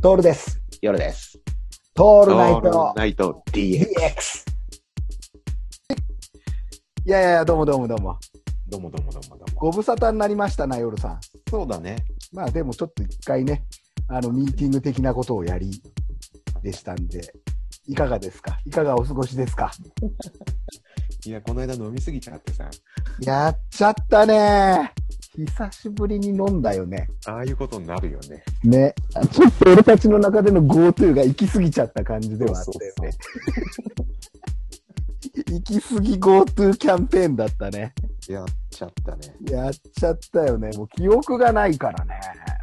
トールです。夜です。トールナイトナイト DX。DX。いやいや、どうもどうもどうも。どうもどうもどうもどうも。ご無沙汰になりましたな、夜さん。そうだね。まあでもちょっと一回ね、あの、ミーティング的なことをやりでしたんで、いかがですか？いかがお過ごしですか？いや、この間飲みすぎちゃってさ、やっちゃったね久しぶりに飲んだよね。ああいうことになるよね。ね。ちょっと俺たちの中での GoTo が行き過ぎちゃった感じではあったよね。行き過ぎ GoTo キャンペーンだったね。やっちゃったね。やっちゃったよね。もう記憶がないからね。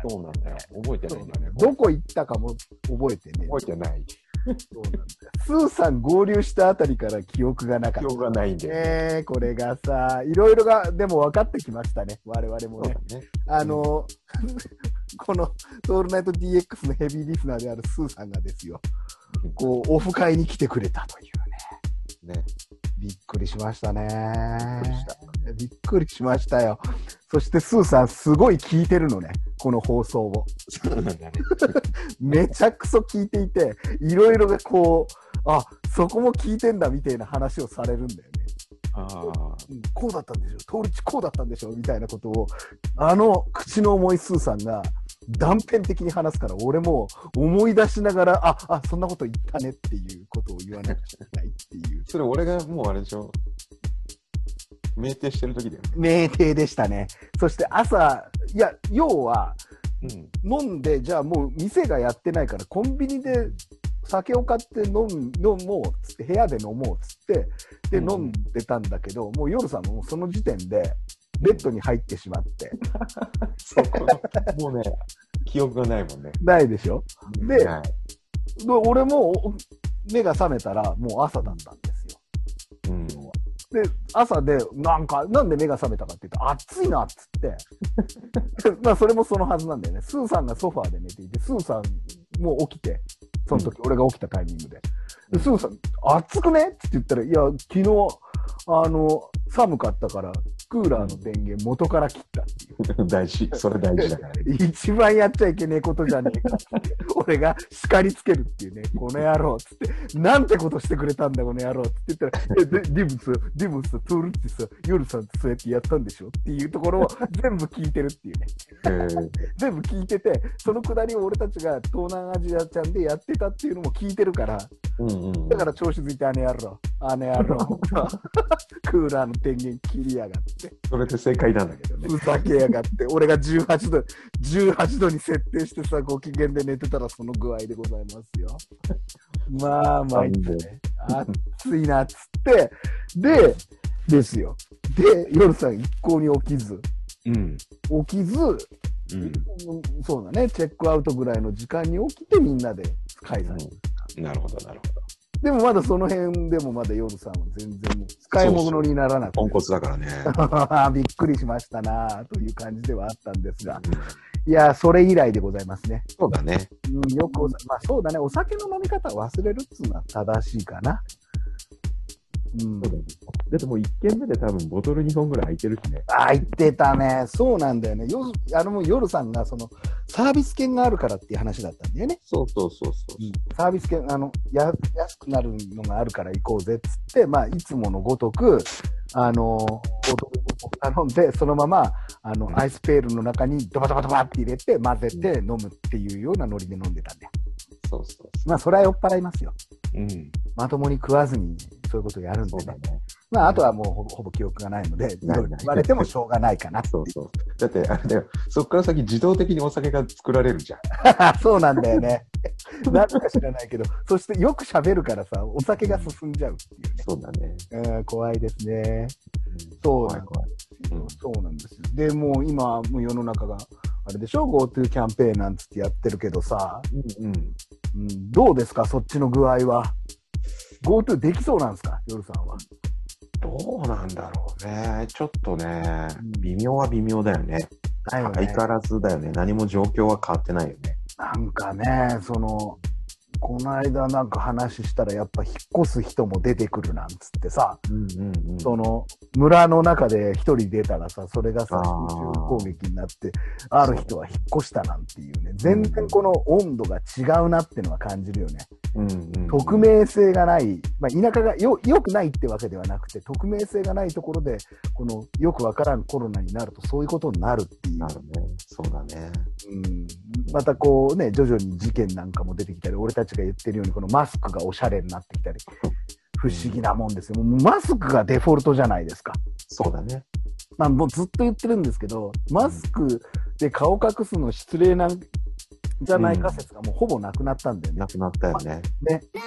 そうなんだよ。覚えてないんだよね。どこ行ったかも覚えてね。覚えてない。そうなんスーさん合流したあたりから記憶がなかった。記憶がないんだよね。これがさ、いろいろが、でも分かってきましたね。我々もね。ね。あの、この、トールナイト DX のヘビーリスナーであるスーさんがですよ、こう、オフ会に来てくれたというね。ね。びっくりしましたね。びっくりした。びっくりしましたよ。そしてスーさん、すごい聞いてるのね。この放送を。そうなんだね。めちゃくそ聞いていて、いろいろがこう、あ、そこも聞いてんだみたいな話をされるんだよね。あこうだったんでしょ、通りちこうだったんでしょみたいなことを、あの口の重いスーさんが断片的に話すから、俺も思い出しながら、あ、あ、そんなこと言ったねっていうことを言わなくちゃいけないっていう。それ俺がもうあれでしょ。酩酊してる時だよね。酩酊でしたね。そして朝、いや、要は、うん。飲んで、じゃあもう店がやってないから、コンビニで酒を買って飲む飲もうっつって、部屋で飲もうっつって、で、うん飲んでたんだけど、もう夜さんもその時点で、ベッドに入ってしまって、そこ、もうね、記憶がないもんね。ないでしょ？でないで俺もお目が覚めたら、もう朝だったんですよ。うん。で、朝で、なんか、なんで目が覚めたかって言うと、暑いなっつって、まあ、それもそのはずなんだよね。スーさんがソファーで寝ていて、スーさんも起きて、その時、俺が起きたタイミングで。でスーさん、暑くね？って言ったら、いや、昨日、あの、寒かったから、クーラーの電源元から切った。大事。それ大事だからね。一番やっちゃいけねえことじゃねえか俺が叱りつけるっていうね、この野郎っつって、なんてことしてくれたんだ、この野郎って言ったら、え、ででもさ、でもさ、トールってさ、夜さんってそうやってやったんでしょっていうところを 全部聞いてるっていうね。えー全部聞いてて、そのくだりを俺たちが東南アジアちゃんでやってたっていうのも聞いてるから、うんうん。だから調子づいてあの野郎、あの野郎、クーラーの電源切りやがって。それで正解なんだけどね。ふざけやがって、俺が18度、18度に設定してさ、ご機嫌で寝てたらその具合でございますよ。まあまあ、ね、暑いなっつって、で、ですよ。で、夜さん一向に起きず、うん。起きず、うん。うんそうだね、チェックアウトぐらいの時間に起きてみんなで解散。なるほど、なるほど。でもまだその辺でもまだ夜さんは全然もう使い物にならなくて。ポンコツだからね。びっくりしましたなという感じではあったんですが。いや、それ以来でございますね。そうだね。うん、よくまあそうだね、お酒の飲み方を忘れるっつうのは正しいかな。うん。だってもう1軒目で多分ボトル2本ぐらい空いてるしね。あ、言ってたね。そうなんだよね。よあの、もう夜さんが、その、サービス券があるからっていう話だったんだよね。そうそうそうそう。サービス券、あの、や、安くなるのがあるから行こうぜっつって、まあ、いつものごとく、あの、ボトルを頼んで、そのまま、あの、アイスペールの中にドバドバドバって入れて、混ぜて飲むっていうようなノリで飲んでたんで。そうそうまあ、それは酔っ払いますよ。そう。うん。まともに食わずに、そういうことをやるんでね。ね。まあ、あとはもうほぼほぼ記憶がないので、いろいろ言われてもしょうがないかなそううそう。だってあれだよ、そっから先自動的にお酒が作られるじゃん。そうなんだよね。なんか知らないけど、そしてよく喋るからさ、お酒が進んじゃうっていうね。そうだね。うん、怖いですね。そうなん怖いですようんそうなんですよ。で、もう今、もう世の中が、あれでしょ ?GoTo キャンペーンなんつってやってるけどさ、うんうん。うん、どうですか？そっちの具合は。GoTo できそうなんですか？夜さんは。どうなんだろうね。ちょっとねうん、微妙は微妙だよね。だよね相変わらずだよね。何も状況は変わってないよね。なんかね、その、この間なんか話したらやっぱ引っ越す人も出てくるなんつってさ、うんうんうん。その村の中で一人出たらさ、それがさ、攻撃になって、ある人は引っ越したなんていうね、全然この温度が違うなってのは感じるよね。うんうんうん匿名性がない、まあ、田舎がよよくないってわけではなくて、匿名性がないところで、このよくわからんコロナになるとそういうことになるっていうな。るね。そうだね。うんまたこうね、徐々に事件なんかも出てきたり、俺たちが言ってるように、このマスクがおしゃれになってきたり、不思議なもんですよ。もうマスクがデフォルトじゃないですか。そうだね。まあ、もうずっと言ってるんですけど、マスクで顔隠すの失礼なんじゃないか説がもうほぼなくなったんだよねな。くなったよね。ね。ラ